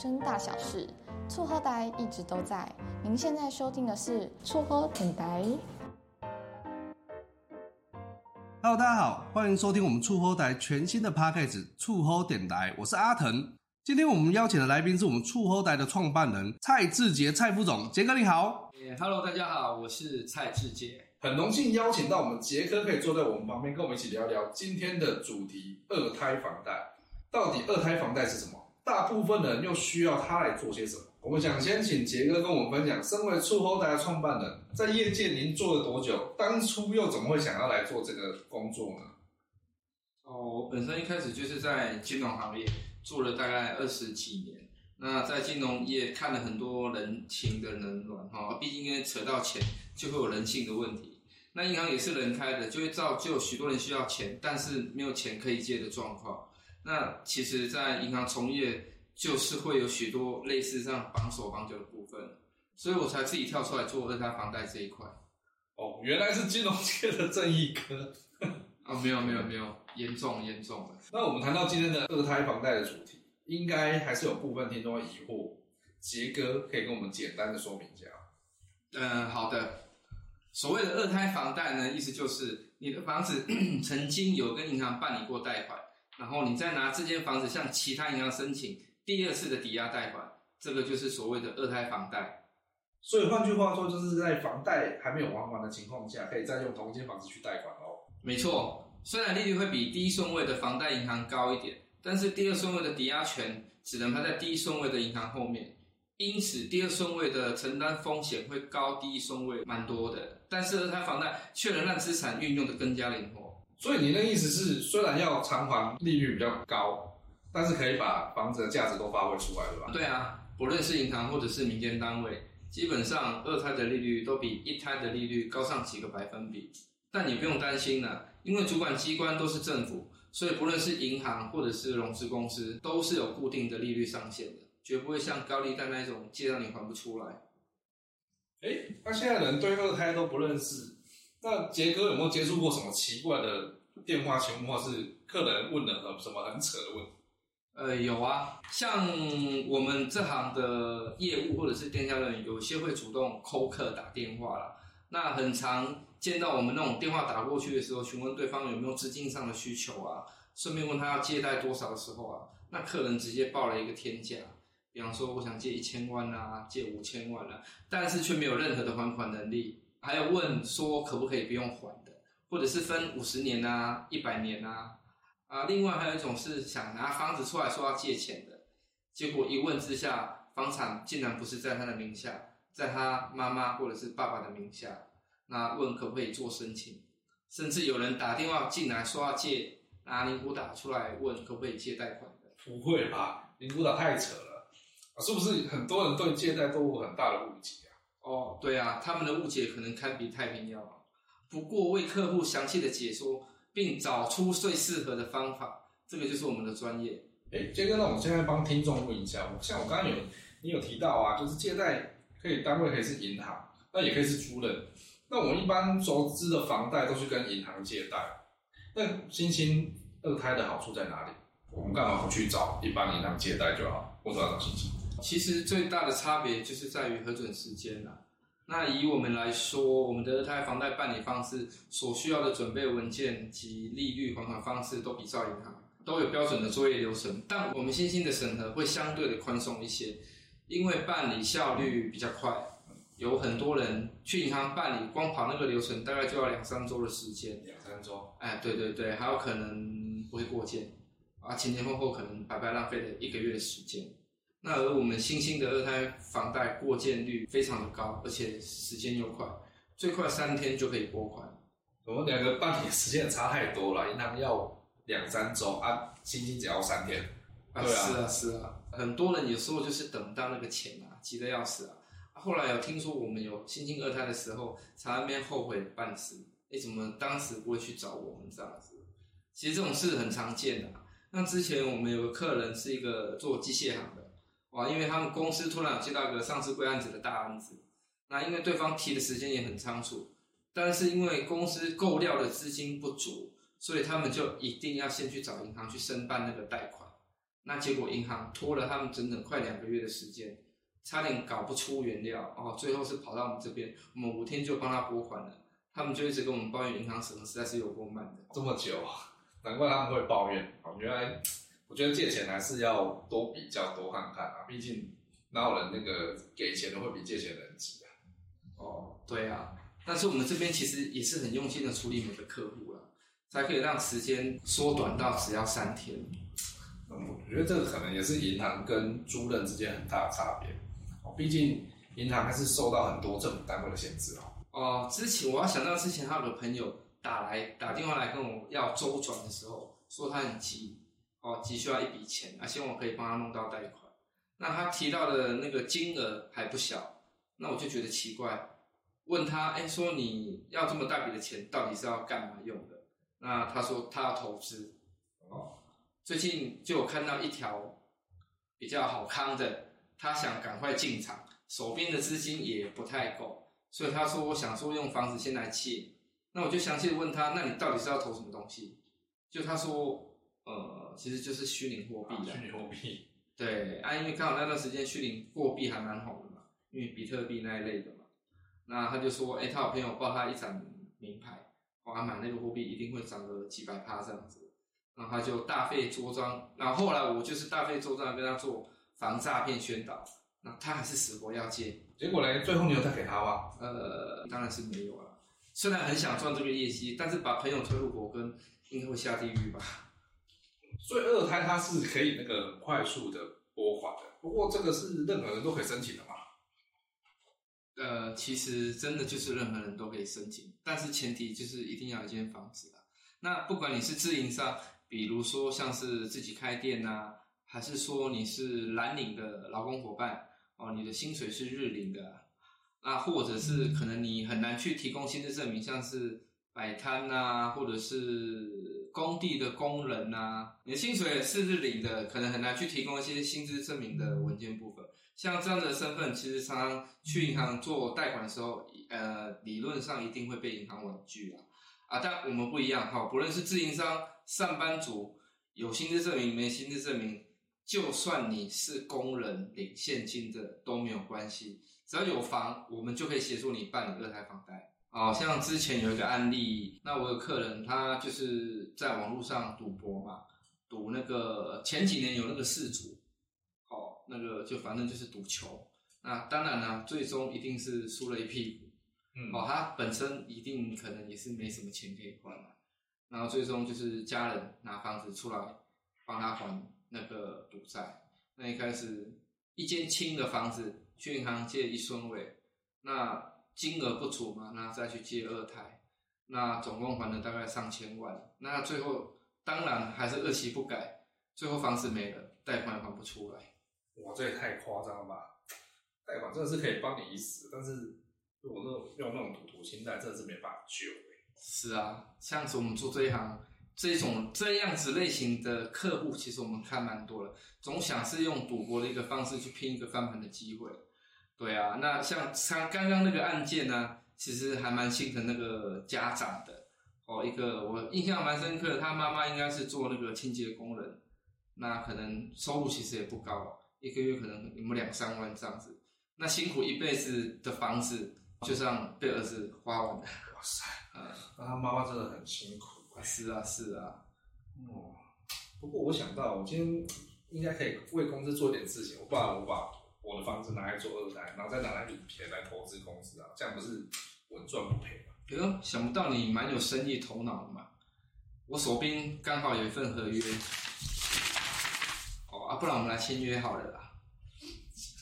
生大小事，厝好台一直都在。您现在收听的是厝好电台。Hello，大家好，欢迎收听我们厝好台全新的 Podcast 厝好电台，我是阿腾。今天我们邀请的来宾是我们厝好台的创办人蔡志杰蔡副总，杰哥你好。Hello，大家好，我是蔡志杰，很荣幸邀请到我们杰哥可以坐在我们旁边，跟我们一起聊聊今天的主题——二胎房贷。到底二胎房贷是什么？大部分人又需要它来做些什么？我们想先请杰哥跟我们分享，身为厝好台创办人，在业界您做了多久？当初又怎么会想要来做这个工作呢？哦，我本身一开始就是在金融行业做了大概二十几年。那在金融业看了很多人情的冷暖哈，毕竟因为扯到钱，就会有人性的问题。那银行也是人开的，就会造就许多人需要钱，但是没有钱可以借的状况。那其实，在银行从业就是会有许多类似这样绑手绑脚的部分，所以我才自己跳出来做二胎房贷这一块。哦，原来是金融界的正义哥。啊、哦，没有没有没有，严重严重的。那我们谈到今天的二胎房贷的主题，应该还是有部分听众会疑惑，杰哥可以跟我们简单的说明一下。嗯，好的。所谓的二胎房贷呢，意思就是你的房子 曾经有跟银行办理过贷款。然后你再拿这间房子向其他银行申请第二次的抵押贷款，这个就是所谓的二胎房贷。所以换句话说，就是在房贷还没有还完的情况下，可以再用同一间房子去贷款哦。没错，虽然利率会比第一顺位的房贷银行高一点，但是第二顺位的抵押权只能排在第一顺位的银行后面，因此第二顺位的承担风险会高第一顺位蛮多的。但是二胎房贷却能让资产运用的更加灵活。所以你的意思是，虽然要偿还利率比较高，但是可以把房子的价值都发挥出来，对吧？对啊，不论是银行或者是民间单位，基本上二胎的利率都比一胎的利率高上几个百分比。但你不用担心了，因为主管机关都是政府，所以不论是银行或者是融资公司，都是有固定的利率上限的，绝不会像高利贷那种借到你还不出来。哎，那现在人对二胎都不认识。那杰哥有没有接触过什么奇怪的电话情况，是客人问了什么很扯的问题？呃，有啊，像我们这行的业务或者是电销人，有些会主动扣客打电话啦。那很常见到我们那种电话打过去的时候，询问对方有没有资金上的需求啊，顺便问他要借贷多少的时候啊，那客人直接报了一个天价，比方说我想借一千万啊，借五千万啊，但是却没有任何的还款能力。还有问说可不可以不用还的，或者是分五十年啊、一百年啊，啊，另外还有一种是想拿房子出来说要借钱的，结果一问之下，房产竟然不是在他的名下，在他妈妈或者是爸爸的名下，那问可不可以做申请，甚至有人打电话进来说要借，拿宁古打出来问可不可以借贷款的，不会吧？宁古打太扯了，是不是很多人对借贷都有很大的误解？哦，对啊，他们的误解可能堪比太平洋。不过为客户详细的解说，并找出最适合的方法，这个就是我们的专业。哎，杰哥，那我们现在帮听众问一下，像我刚刚有你有提到啊，就是借贷可以单位可以是银行，那也可以是租人。那我们一般熟知的房贷都是跟银行借贷，那新兴二胎的好处在哪里？我们干嘛不去找一般银行借贷就好，或者要找新兴？其实最大的差别就是在于核准时间啦。那以我们来说，我们的二胎房贷办理方式所需要的准备文件及利率还款方式都比照银行，都有标准的作业流程。但我们新兴的审核会相对的宽松一些，因为办理效率比较快。有很多人去银行办理，光跑那个流程大概就要两三周的时间。两三周？哎，对对对，还有可能不会过件，啊，前前后后可能白白浪费了一个月的时间。那而我们新兴的二胎房贷过件率非常的高，而且时间又快，最快三天就可以拨款。我们两个办理时间差太多了，银行要两三周啊，薪金只要三天。啊，对啊是啊，是啊，很多人有时候就是等不到那个钱啊，急得要死啊。后来有听说我们有新兴二胎的时候，才在那边后悔半死。哎，怎么当时不会去找我们这样子？其实这种事很常见的、啊。那之前我们有个客人是一个做机械行的，因为他们公司突然接到一个上市柜案子的大案子，那因为对方提的时间也很仓促，但是因为公司购料的资金不足，所以他们就一定要先去找银行去申办那个贷款。那结果银行拖了他们整整快两个月的时间，差点搞不出原料，哦，最后是跑到我们这边，我们五天就帮他拨款了。他们就一直跟我们抱怨银行审核实在是有够慢的，这么久，难怪他们会抱怨。哦，原来我觉得借钱还是要多比较多看看啊，毕竟哪有人那个给钱的会比借钱的人急啊？哦，对啊，但是我们这边其实也是很用心的处理每个客户了，才可以让时间缩短到只要三天。嗯，我觉得这个可能也是银行跟租赁之间很大的差别。哦，毕竟银行还是受到很多政府单位的限制哦。哦，之前我要想到之前他有个朋友打来打电话来跟我要周转的时候，说他很急，哦，急需要一笔钱，啊，希望我可以帮他弄到贷款。那他提到的那个金额还不小，那我就觉得奇怪，问他，哎，说你要这么大笔的钱，到底是要干嘛用的？那他说他要投资。哦，最近就有看到一条比较好康的，他想赶快进场，手边的资金也不太够。所以他说，我想说用房子先来借，那我就详细的问他，那你到底是要投什么东西？就他说，呃，其实就是虚拟货币的。虚拟货币。对啊，因为刚好那段时间虚拟货币还蛮红的嘛，因为比特币那一类的嘛。那他就说，哎，他有朋友报他一盏名牌，哇，买那个货币一定会涨个几百趴这样子。然后他就大费周章，然后后来我就是大费周章跟他做防诈骗宣导，那他还是死活要借。结果呢？最后你有再给他吗？呃，当然是没有了。虽然很想赚这个业绩，但是把朋友推入火坑，应该会下地狱吧？所以二胎它是可以那个快速的拨款的，不过这个是任何人都可以申请的嘛？呃，其实真的就是任何人都可以申请，但是前提就是一定要有一间房子啊。那不管你是自营商，比如说像是自己开店啊，还是说你是蓝领的劳工伙伴。哦，你的薪水是日领的，啊，那或者是可能你很难去提供薪资证明，像是摆摊呐，或者是工地的工人呐、你的薪水是日领的，可能很难去提供一些薪资证明的文件部分。像这样的身份，其实常常去银行做贷款的时候，呃，理论上一定会被银行婉拒啊。啊，但我们不一样哈，不论是自营商、上班族，有薪资证明没薪资证明。就算你是工人领现金的都没有关系，只要有房，我们就可以协助你办理二胎房贷。哦，像之前有一个案例，那我有客人，他就是在网络上赌博嘛，赌那个前几年有那个世足，哦，那个就反正就是赌球。那当然呢，最终一定是输了一屁股。嗯，哦，他本身一定可能也是没什么钱可以还嘛，然后最终就是家人拿房子出来帮他还。那个赌债，那一开始一间轻的房子去银行借一顺位，那金额不足嘛，那再去借二胎，那总共还了大概上千万，那最后当然还是恶习不改，最后房子没了，贷款也还不出来。哇，这也太夸张了吧！贷款真的是可以帮你一死，但是如果那种用那种赌徒心态，真的是没办法救。是啊，像是我们做这一行。这种这样子类型的客户，其实我们看蛮多了，总想是用赌博的一个方式去拼一个翻盘的机会。对啊，那像像刚刚那个案件呢，其实还蛮心疼那个家长的。哦，一个我印象蛮深刻的，他妈妈应该是做那个清洁工人，那可能收入其实也不高，一个月可能有没有两三万这样子。那辛苦一辈子的房子，就这样被儿子花完了。哇塞，嗯，那他妈妈真的很辛苦。是啊，是啊，哦，不过我想到，我今天应该可以为公司做点事情。我不然我把我的房子拿来做二胎，然后再拿来领钱来投资公司啊，这样不是稳赚不赔吗？想不到你蛮有生意头脑的嘛！我手边刚好有一份合约，哦啊，不然我们来签约好了啦。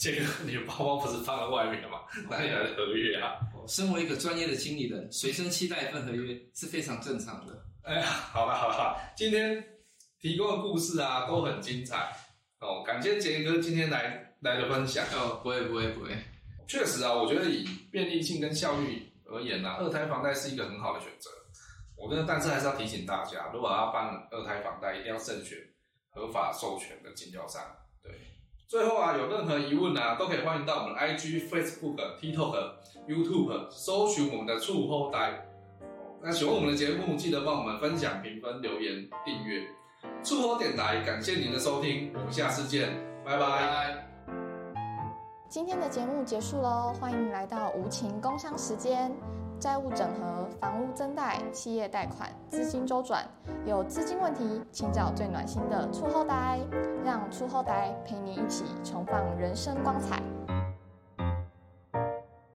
这个你的包包不是放在外面吗？哪里来的合约啊？我身为一个专业的经理人，随身携带一份合约是非常正常的。哎呀，好了好了，今天提供的故事啊都很精彩哦。感谢杰哥今天来来的分享。哦，不会不会不会，确实啊，我觉得以便利性跟效率而言呢、啊，二胎房贷是一个很好的选择。我觉得，但是还是要提醒大家，如果要办二胎房贷，一定要慎选合法授权的经销商。对，最后啊，有任何疑问啊，都可以欢迎到我们的 IG、Facebook、TikTok、YouTube 搜寻我们的触后台。那喜欢我们的节目，记得帮我们分享、评分、留言、订阅。触后电台，感谢您的收听，我们下次见，拜拜。拜拜。今天的节目结束喽，欢迎来到无情工商时间。债务整合、房屋增贷、企业贷款、资金周转，有资金问题，请找最暖心的厝后台，让厝后台陪你一起重放人生光彩。